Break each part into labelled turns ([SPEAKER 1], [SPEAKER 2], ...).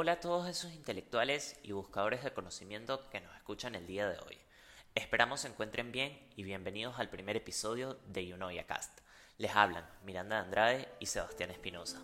[SPEAKER 1] Hola a todos esos intelectuales y buscadores de conocimiento que nos escuchan el día de hoy. Esperamos se encuentren bien y bienvenidos al primer episodio de Unoia Cast. Les hablan Miranda Andrade y Sebastián Espinosa.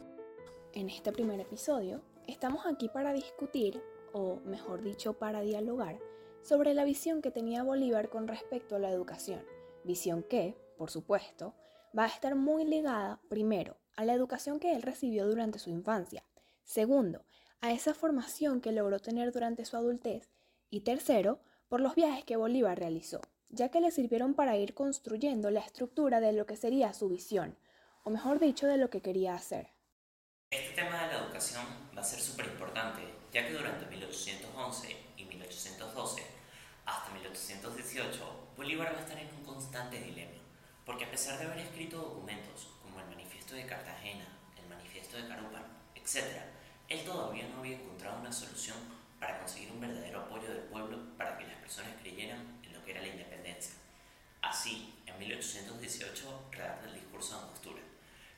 [SPEAKER 2] En este primer episodio estamos aquí para discutir, o mejor dicho, para dialogar, sobre la visión que tenía Bolívar con respecto a la educación. Visión que, por supuesto, va a estar muy ligada, primero, a la educación que él recibió durante su infancia, segundo, a esa formación que logró tener durante su adultez, y tercero, por los viajes que Bolívar realizó, ya que le sirvieron para ir construyendo la estructura de lo que sería su visión, o mejor dicho, de lo que quería hacer.
[SPEAKER 1] Este tema de la educación va a ser súper importante, ya que durante 1811 y 1812 hasta 1818, Bolívar va a estar en un constante dilema, porque a pesar de haber escrito documentos como el Manifiesto de Cartagena, el Manifiesto de Carúpano, etc., él todavía no había encontrado una solución para conseguir un verdadero apoyo del pueblo para que las personas creyeran en lo que era la independencia. Así, en 1818 redacta el discurso de Angostura,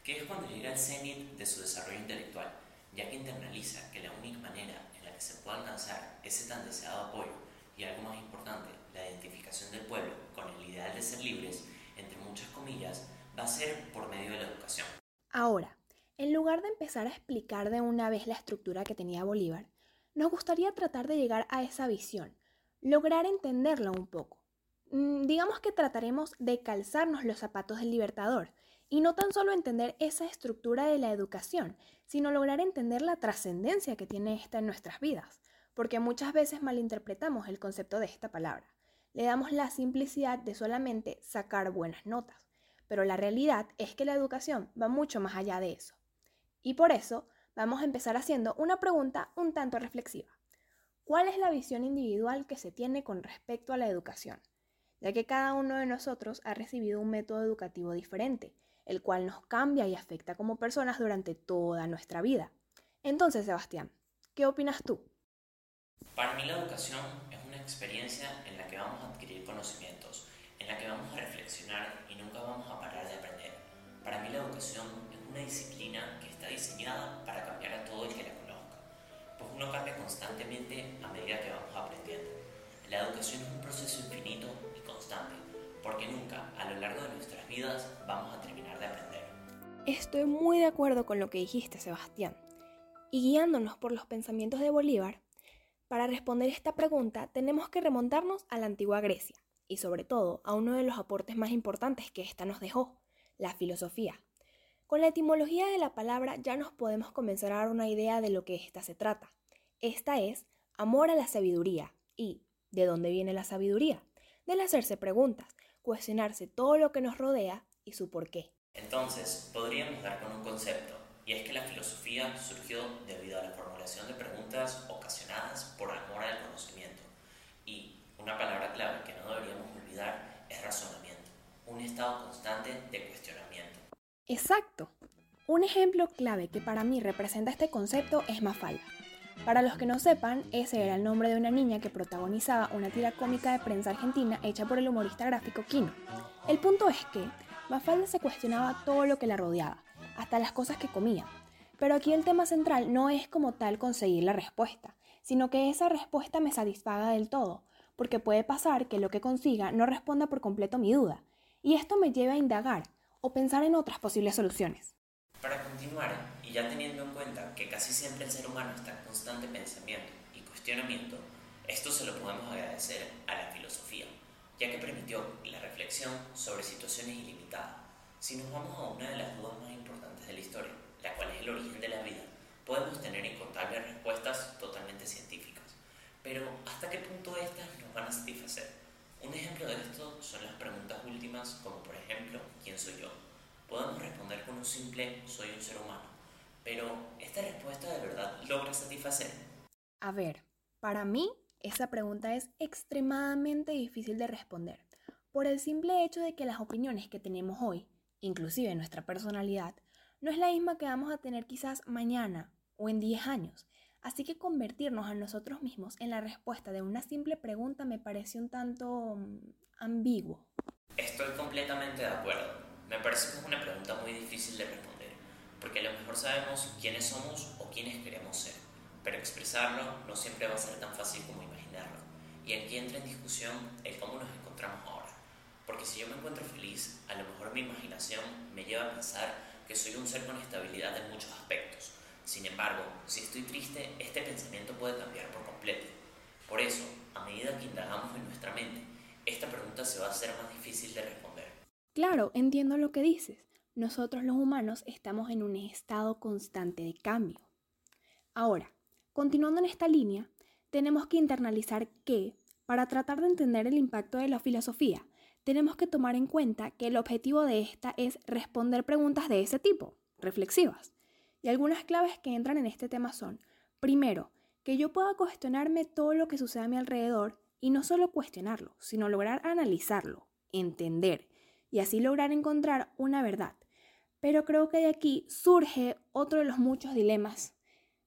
[SPEAKER 1] que es cuando llega al cenit de su desarrollo intelectual, ya que internaliza que la única manera en la que se puede alcanzar ese tan deseado apoyo y algo más importante, la identificación del pueblo con el ideal de ser libres, entre muchas comillas, va a ser por medio de la educación.
[SPEAKER 2] Ahora, en lugar de empezar a explicar de una vez la estructura que tenía Bolívar, nos gustaría tratar de llegar a esa visión, lograr entenderla un poco. Mm, digamos que trataremos de calzarnos los zapatos del libertador y no tan solo entender esa estructura de la educación, sino lograr entender la trascendencia que tiene esta en nuestras vidas, porque muchas veces malinterpretamos el concepto de esta palabra. Le damos la simplicidad de solamente sacar buenas notas, pero la realidad es que la educación va mucho más allá de eso. Y por eso vamos a empezar haciendo una pregunta un tanto reflexiva. ¿Cuál es la visión individual que se tiene con respecto a la educación? Ya que cada uno de nosotros ha recibido un método educativo diferente, el cual nos cambia y afecta como personas durante toda nuestra vida. Entonces, Sebastián, ¿qué opinas tú?
[SPEAKER 1] Para mí la educación es una experiencia en la que vamos a adquirir conocimientos, en la que vamos a reflexionar y nunca vamos a parar de aprender. Para mí la educación es una disciplina que está diseñada para cambiar a todo el que la conozca, pues uno cambia constantemente a medida que vamos aprendiendo. La educación es un proceso infinito y constante, porque nunca a lo largo de nuestras vidas vamos a terminar de aprender.
[SPEAKER 2] Estoy muy de acuerdo con lo que dijiste, Sebastián. Y guiándonos por los pensamientos de Bolívar, para responder esta pregunta tenemos que remontarnos a la antigua Grecia y sobre todo a uno de los aportes más importantes que ésta nos dejó, la filosofía. Con la etimología de la palabra ya nos podemos comenzar a dar una idea de lo que ésta se trata. Esta es amor a la sabiduría. ¿Y de dónde viene la sabiduría? Del hacerse preguntas, cuestionarse todo lo que nos rodea y su porqué.
[SPEAKER 1] Entonces, podríamos dar con un concepto, y es que la filosofía surgió debido a la formulación de preguntas ocasionadas por amor al conocimiento. Y una palabra clave que no deberíamos olvidar es razonamiento, un estado constante de cuestionamiento.
[SPEAKER 2] Exacto. Un ejemplo clave que para mí representa este concepto es Mafalda. Para los que no sepan, ese era el nombre de una niña que protagonizaba una tira cómica de prensa argentina hecha por el humorista gráfico Kino. El punto es que Mafalda se cuestionaba todo lo que la rodeaba, hasta las cosas que comía. Pero aquí el tema central no es como tal conseguir la respuesta, sino que esa respuesta me satisfaga del todo, porque puede pasar que lo que consiga no responda por completo mi duda, y esto me lleva a indagar o pensar en otras posibles soluciones.
[SPEAKER 1] Para continuar, y ya teniendo en cuenta que casi siempre el ser humano está en constante pensamiento y cuestionamiento, esto se lo podemos agradecer a la filosofía, ya que permitió la reflexión sobre situaciones ilimitadas. Si nos vamos a una de las dudas más importantes de la historia, la cual es el origen de la vida, podemos tener incontables respuestas totalmente científicas. Pero ¿hasta qué punto estas nos van a satisfacer? Un ejemplo de esto son las preguntas últimas, como por ejemplo, ¿quién soy yo? Podemos responder con un simple soy un ser humano, pero ¿esta respuesta de verdad logra satisfacer?
[SPEAKER 2] A ver, para mí esa pregunta es extremadamente difícil de responder, por el simple hecho de que las opiniones que tenemos hoy, inclusive nuestra personalidad, no es la misma que vamos a tener quizás mañana o en 10 años. Así que convertirnos a nosotros mismos en la respuesta de una simple pregunta me parece un tanto mm, ambiguo.
[SPEAKER 1] Estoy completamente de acuerdo. Me parece que es una pregunta muy difícil de responder, porque a lo mejor sabemos quiénes somos o quiénes queremos ser, pero expresarlo no siempre va a ser tan fácil como imaginarlo. Y aquí entra en discusión el cómo nos encontramos ahora. Porque si yo me encuentro feliz, a lo mejor mi imaginación me lleva a pensar que soy un ser con estabilidad en muchos aspectos. Sin embargo, si estoy triste, este pensamiento puede cambiar por completo. Por eso, a medida que indagamos en nuestra mente, esta pregunta se va a hacer más difícil de responder.
[SPEAKER 2] Claro, entiendo lo que dices. Nosotros los humanos estamos en un estado constante de cambio. Ahora, continuando en esta línea, tenemos que internalizar que, para tratar de entender el impacto de la filosofía, tenemos que tomar en cuenta que el objetivo de esta es responder preguntas de ese tipo, reflexivas. Y algunas claves que entran en este tema son, primero, que yo pueda cuestionarme todo lo que sucede a mi alrededor y no solo cuestionarlo, sino lograr analizarlo, entender y así lograr encontrar una verdad. Pero creo que de aquí surge otro de los muchos dilemas,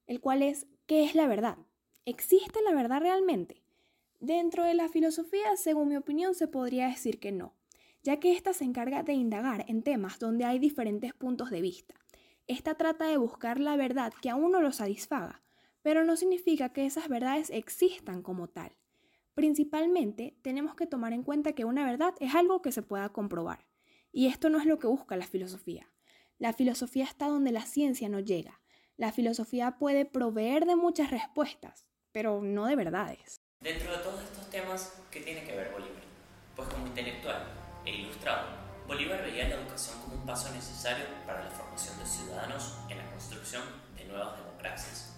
[SPEAKER 2] el cual es, ¿qué es la verdad? ¿Existe la verdad realmente? Dentro de la filosofía, según mi opinión, se podría decir que no, ya que ésta se encarga de indagar en temas donde hay diferentes puntos de vista. Esta trata de buscar la verdad que a uno lo satisfaga, pero no significa que esas verdades existan como tal. Principalmente, tenemos que tomar en cuenta que una verdad es algo que se pueda comprobar, y esto no es lo que busca la filosofía. La filosofía está donde la ciencia no llega. La filosofía puede proveer de muchas respuestas, pero no de verdades.
[SPEAKER 1] Dentro de todos estos temas, ¿qué tiene que ver Bolívar? Pues como intelectual e ilustrado, Bolívar veía la educación como un paso necesario para la formación de ciudadanos en la construcción de nuevas democracias,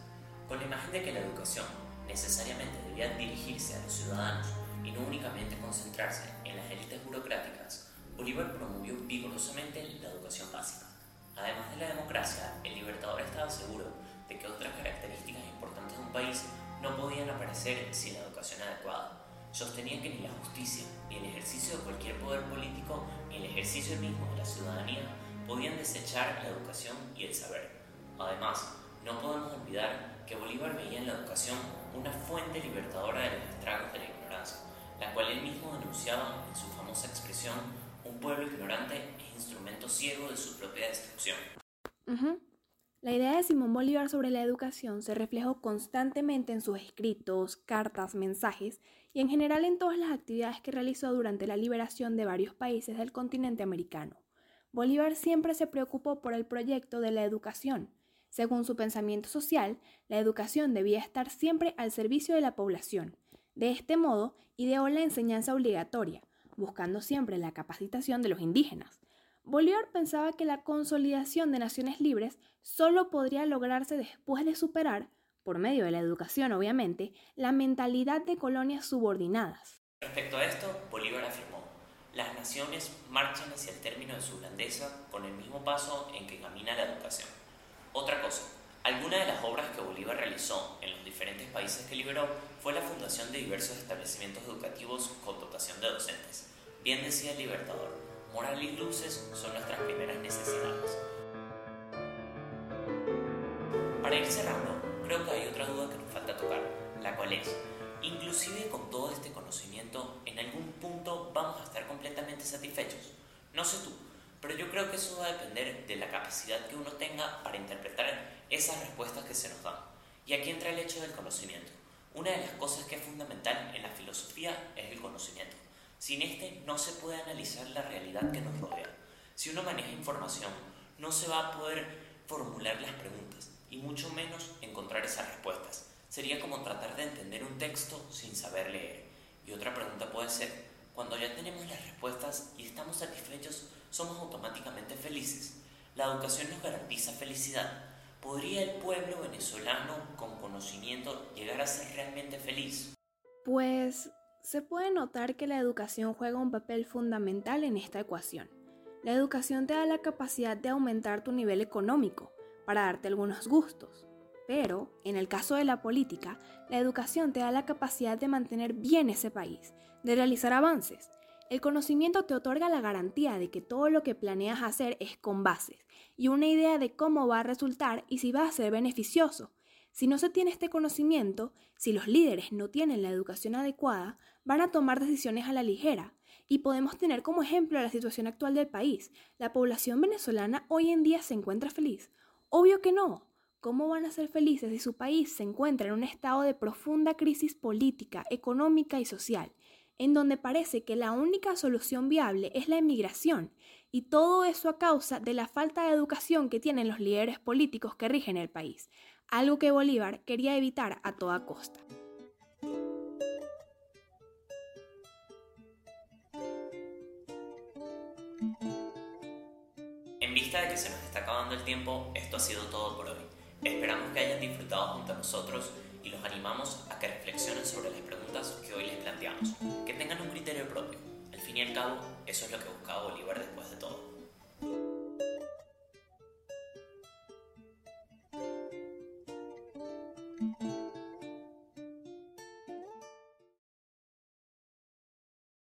[SPEAKER 1] con la imagen de que la educación necesariamente debía dirigirse a los ciudadanos y no únicamente concentrarse en las élites burocráticas, Bolívar promovió vigorosamente la educación básica. Además de la democracia, el libertador estaba seguro de que otras características importantes de un país no podían aparecer sin la educación adecuada. Sostenían que ni la justicia, ni el ejercicio de cualquier poder político, ni el ejercicio mismo de la ciudadanía podían desechar la educación y el saber. Además, no podemos olvidar que Bolívar veía en la educación una fuente libertadora de los estragos de la ignorancia, la cual él mismo denunciaba en su famosa expresión, un pueblo ignorante es instrumento ciego de su propia destrucción.
[SPEAKER 2] La idea de Simón Bolívar sobre la educación se reflejó constantemente en sus escritos, cartas, mensajes y en general en todas las actividades que realizó durante la liberación de varios países del continente americano. Bolívar siempre se preocupó por el proyecto de la educación. Según su pensamiento social, la educación debía estar siempre al servicio de la población. De este modo, ideó la enseñanza obligatoria, buscando siempre la capacitación de los indígenas, Bolívar pensaba que la consolidación de naciones libres solo podría lograrse después de superar, por medio de la educación obviamente, la mentalidad de colonias subordinadas.
[SPEAKER 1] Respecto a esto, Bolívar afirmó, las naciones marchan hacia el término de su grandeza con el mismo paso en que camina la educación. Otra cosa, alguna de las obras que Bolívar realizó en los diferentes países que liberó fue la fundación de diversos establecimientos educativos con dotación de docentes. Bien decía el Libertador, moral y luces son nuestras primeras necesidades. Para ir cerrando, creo que hay otra duda que nos falta tocar, la cual es, inclusive con todo este conocimiento, en algún punto vamos a estar completamente satisfechos. No sé tú, yo creo que eso va a depender de la capacidad que uno tenga para interpretar esas respuestas que se nos dan. Y aquí entra el hecho del conocimiento. Una de las cosas que es fundamental en la filosofía es el conocimiento. Sin este no se puede analizar la realidad que nos rodea. Si uno maneja información, no se va a poder formular las preguntas y mucho menos encontrar esas respuestas. Sería como tratar de entender un texto sin saber leer. Y otra pregunta puede ser, cuando ya tenemos las respuestas y estamos satisfechos, somos automáticamente felices. La educación nos garantiza felicidad. ¿Podría el pueblo venezolano con conocimiento llegar a ser realmente feliz?
[SPEAKER 2] Pues se puede notar que la educación juega un papel fundamental en esta ecuación. La educación te da la capacidad de aumentar tu nivel económico para darte algunos gustos, pero en el caso de la política, la educación te da la capacidad de mantener bien ese país, de realizar avances. El conocimiento te otorga la garantía de que todo lo que planeas hacer es con bases y una idea de cómo va a resultar y si va a ser beneficioso. Si no se tiene este conocimiento, si los líderes no tienen la educación adecuada, van a tomar decisiones a la ligera. Y podemos tener como ejemplo la situación actual del país. ¿La población venezolana hoy en día se encuentra feliz? Obvio que no. ¿cómo van a ser felices si su país se encuentra en un estado de profunda crisis política, económica y social, en donde parece que la única solución viable es la emigración, y todo eso a causa de la falta de educación que tienen los líderes políticos que rigen el país, algo que Bolívar quería evitar a toda costa.
[SPEAKER 1] En vista de que se nos está acabando el tiempo, esto ha sido todo por hoy. Esperamos que hayan disfrutado junto a nosotros y los animamos a que reflexionen sobre las preguntas que hoy les planteamos, que tengan un criterio propio. Al fin y al cabo, eso es lo que buscaba Bolívar después de todo.